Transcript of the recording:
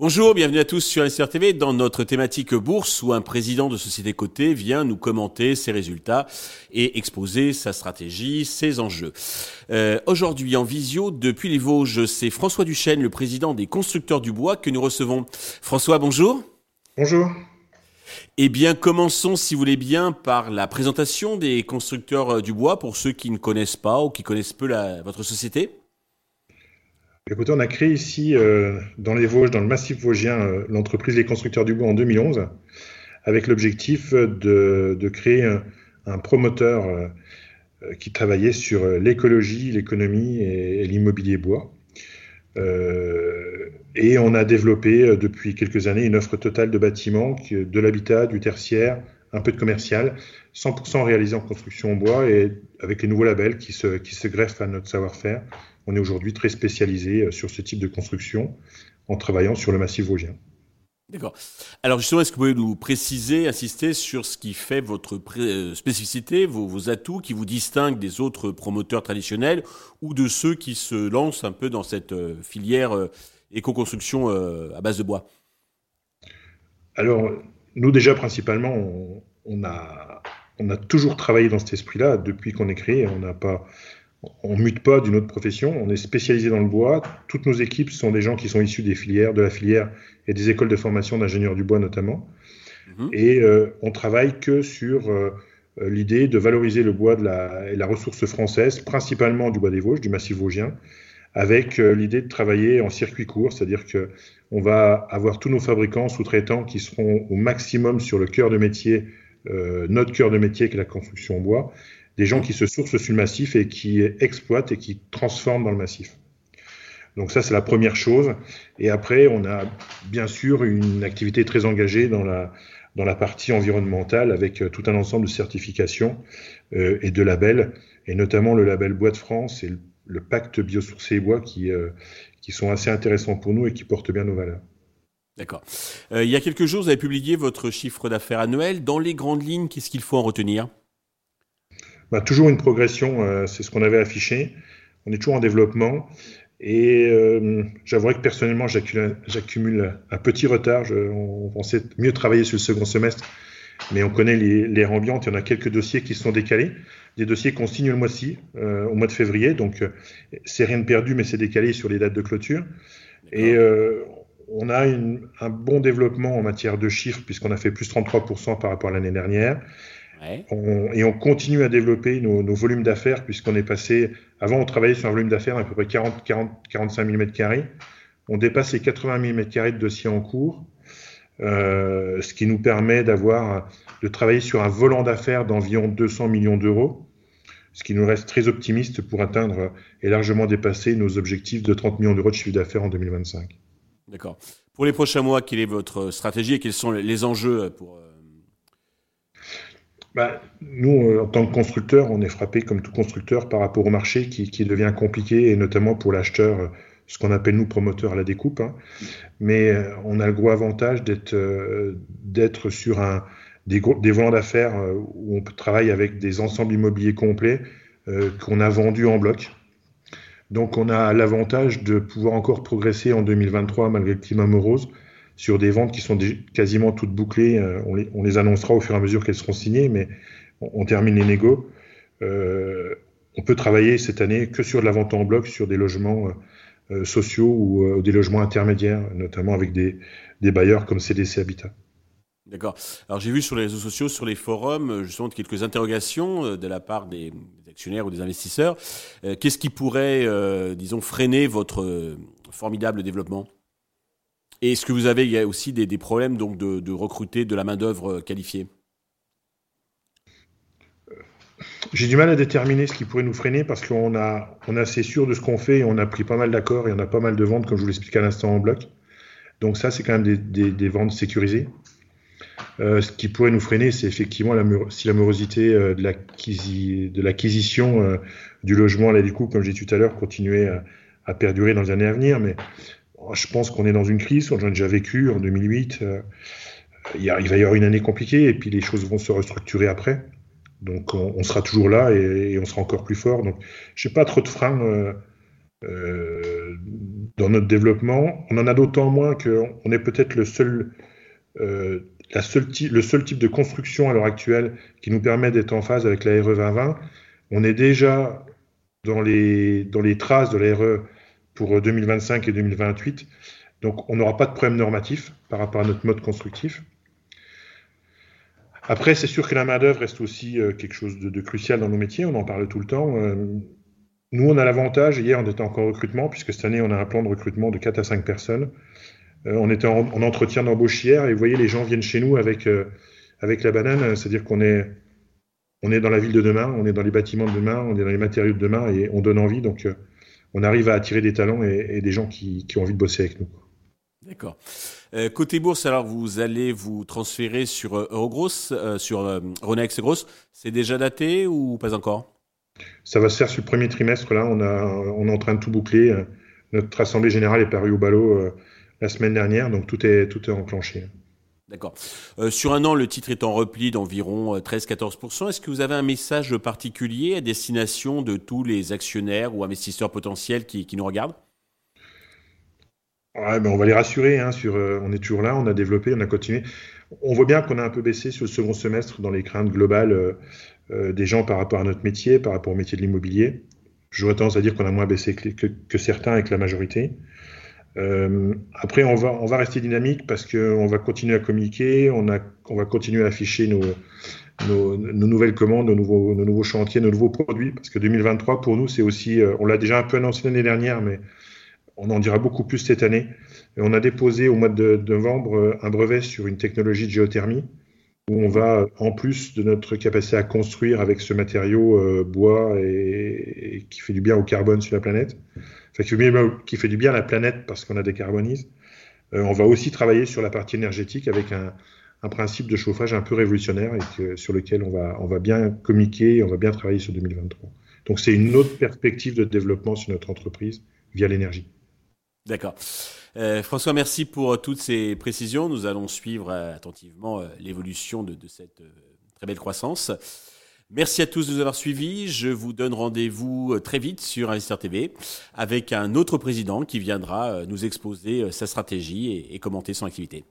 Bonjour, bienvenue à tous sur SRTV dans notre thématique bourse où un président de société cotée vient nous commenter ses résultats et exposer sa stratégie, ses enjeux. Euh, Aujourd'hui en visio depuis les Vosges, c'est François Duchesne, le président des constructeurs du bois que nous recevons. François, bonjour. Bonjour. Eh bien, commençons, si vous voulez bien, par la présentation des constructeurs du bois pour ceux qui ne connaissent pas ou qui connaissent peu votre société. Écoutez, on a créé ici, euh, dans les Vosges, dans le massif vosgien, euh, l'entreprise Les Constructeurs du Bois en 2011, avec l'objectif de, créer un, promoteur euh, qui travaillait sur l'écologie, l'économie et l'immobilier bois. Euh, et on a développé depuis quelques années une offre totale de bâtiments, de l'habitat, du tertiaire, un peu de commercial, 100% réalisé en construction en bois et avec les nouveaux labels qui se, greffent à notre savoir-faire on est aujourd'hui très spécialisé euh, sur ce type de construction en travaillant sur le massif vosgien. D'accord. Alors justement, est-ce que vous pouvez nous préciser, insister sur ce qui fait votre euh, spécificité, vos, atouts qui vous distinguent des autres promoteurs traditionnels ou de ceux qui se lancent un peu dans cette euh, filière éco-construction à base de bois? Alors, nous déjà, principalement, on, a, on a toujours travaillé dans cet esprit-là depuis qu'on est créé. On n'a pas on mute pas d'une autre profession, on est spécialisé dans le bois. Toutes nos équipes sont des gens qui sont issus des filières, de la filière et des écoles de formation d'ingénieurs du bois notamment. Mhm. Et euh, on travaille que sur euh, l'idée de valoriser le bois de la, et la ressource française, principalement du bois des Vosges, du massif vosgien, avec euh, l'idée de travailler en circuit court, c'est-à-dire que on va avoir tous nos fabricants sous-traitants qui seront au maximum sur le cœur de métier, notre cœur de métier qui est la construction en bois, des gens qui se sourcent sur le massif et qui exploitent et qui transforment dans le massif. Donc ça, c'est la première chose. Et après, on a bien sûr une activité très engagée dans la, dans la partie environnementale avec euh, tout un ensemble de certifications euh, et de labels, et notamment le label Bois de France et le, pacte biosourcé et bois qui, euh, qui sont assez intéressants pour nous et qui portent bien nos valeurs. D'accord. il y a quelques jours, vous avez publié votre chiffre d'affaires annuel. Dans les grandes lignes, qu'est-ce qu'il faut en retenir? Bah, toujours une progression, euh, c'est ce qu'on avait affiché. On est toujours en développement. Et euh, j'avouerai que personnellement, j'accumule un petit retard. Je, on pensait mieux travailler sur le second semestre, mais on connaît l'air ambiante. Il y en a quelques dossiers qui sont décalés. Des dossiers qu'on signe le mois-ci, euh, au mois de février. Donc, euh, c'est rien de perdu, mais c'est décalé sur les dates de clôture. Et euh, on a une, un bon développement en matière de chiffres, puisqu'on a fait plus 33% par rapport à l'année dernière et on continue à développer nos, volumes d'affaires puisqu'on est passé, avant on travaillait sur un volume d'affaires à peu près 40, 40, 45 000 m2. On dépasse les 80 000 m2 de dossiers en cours, euh, ce qui nous permet d'avoir, de travailler sur un volant d'affaires d'environ 200 millions d'euros, ce qui nous reste très optimiste pour atteindre et largement dépasser nos objectifs de 30 millions d'euros de chiffre d'affaires en 2025. D'accord. Pour les prochains mois, quelle est votre stratégie et quels sont les enjeux pour bah, nous, euh, en tant que constructeur, on est frappé comme tout constructeur par rapport au marché qui, devient compliqué, et notamment pour l'acheteur, euh, ce qu'on appelle nous promoteurs à la découpe. Hein. Mais euh, on a le gros avantage d'être sur un, des, des volants d'affaires où on travaille avec des ensembles immobiliers complets qu'on a vendus en bloc. Donc on a l'avantage de pouvoir encore progresser en 2023 malgré le climat morose sur des ventes qui sont quasiment toutes bouclées. Euh, on les, on, les, annoncera au fur et à mesure qu'elles seront signées, mais on, termine les négos. Euh, on peut travailler cette année que sur de la vente en bloc, sur des logements euh, sociaux ou des logements intermédiaires, notamment avec des, des bailleurs comme CDC Habitat. D'accord. Alors j'ai vu sur les réseaux sociaux, sur les forums, justement quelques interrogations de la part des, actionnaires ou des investisseurs. Qu'est-ce qui pourrait, disons, freiner votre formidable développement? Et est-ce que vous avez aussi des, problèmes de, recruter de la main-d'œuvre euh, qualifiée? J'ai du mal à déterminer ce qui pourrait nous freiner parce qu'on a, assez sûr de ce qu'on fait et on a pris pas mal d'accords et on a pas mal de ventes, comme je vous l'expliquais à l'instant en bloc. Donc ça, c'est quand même des, ventes sécurisées. Euh, ce qui pourrait nous freiner, c'est effectivement si la morosité euh, de l'acquisition du logement à la découpe, comme j'ai dit tout à l'heure, continuait à, à, perdurer dans les années à venir. Mais je pense qu'on est dans une crise, on a déjà vécu en 2008. Euh, il, va y avoir une année compliquée et puis les choses vont se restructurer après. Donc on, sera toujours là et, on sera encore plus fort. Donc je n'ai pas trop de freins euh, euh, dans notre développement. On en a d'autant moins qu'on est peut-être le seul, le seul type de construction à l'heure actuelle qui nous permet d'être en phase avec la RE 2020. On est déjà dans les, dans les traces de la RE pour 2025 et 2028. Donc on n'aura pas de problème normatif par rapport à notre mode constructif. Après, c'est sûr que la main-d'œuvre reste aussi euh, quelque chose de, crucial dans nos métiers, on en parle tout le temps. Euh, nous, on a l'avantage, hier on était encore en recrutement, puisque cette année on a un plan de recrutement de 4 à 5 personnes. Euh, on était en, entretien d'embauche hier, et vous voyez, les gens viennent chez nous avec, avec la banane, c'est-à-dire qu'on est, on est dans la ville de demain, on est dans les bâtiments de demain, on est dans les matériaux de demain, et on donne envie, donc on arrive à attirer des talents et, des gens qui, qui ont envie de bosser avec nous. D'accord. Euh, côté bourse, alors vous allez vous transférer sur euh, Eurogross, euh, sur Ronex Gross. C'est déjà daté ou pas encore? Ça va se faire sur le premier trimestre. Là, on, a, on est en train de tout boucler. Notre assemblée générale est parue au ballot la semaine dernière, donc tout est, tout est enclenché. D'accord. sur un an, le titre est en repli d'environ 13-14%. Est-ce que vous avez un message particulier à destination de tous les actionnaires ou investisseurs potentiels qui nous regardent? Ben, on va les rassurer. Hein, sur, euh, on est toujours là, on a développé, on a continué. On voit bien qu'on a un peu baissé sur le second semestre dans les craintes globales euh, euh, des gens par rapport à notre métier, par rapport au métier de l'immobilier. J'aurais tendance à dire qu'on a moins baissé que, certains avec la majorité. Après, on va, rester dynamique parce qu'on va continuer à communiquer, on, va continuer à afficher nos, nouvelles commandes, nos nouveaux, chantiers, nos nouveaux produits. Parce que 2023, pour nous, c'est aussi, on l'a déjà un peu annoncé l'année dernière, mais on en dira beaucoup plus cette année. Et on a déposé au mois de novembre euh, un brevet sur une technologie de géothermie où on va, en plus de notre capacité à construire avec ce matériau euh, bois et, qui fait du bien au carbone sur la planète, qui, fait, du bien à la planète parce qu'on a décarbonise, euh, on va aussi travailler sur la partie énergétique avec un, principe de chauffage un peu révolutionnaire et sur lequel on va, on va bien communiquer et on va bien travailler sur 2023. Donc c'est une autre perspective de développement sur notre entreprise via l'énergie. D'accord. Euh, François, merci pour euh, toutes ces précisions. Nous allons suivre euh, attentivement l'évolution de, cette très belle croissance. Merci à tous de nous avoir suivis. Je vous donne rendez-vous très vite sur Investir TV avec un autre président qui viendra nous exposer sa stratégie et commenter son activité.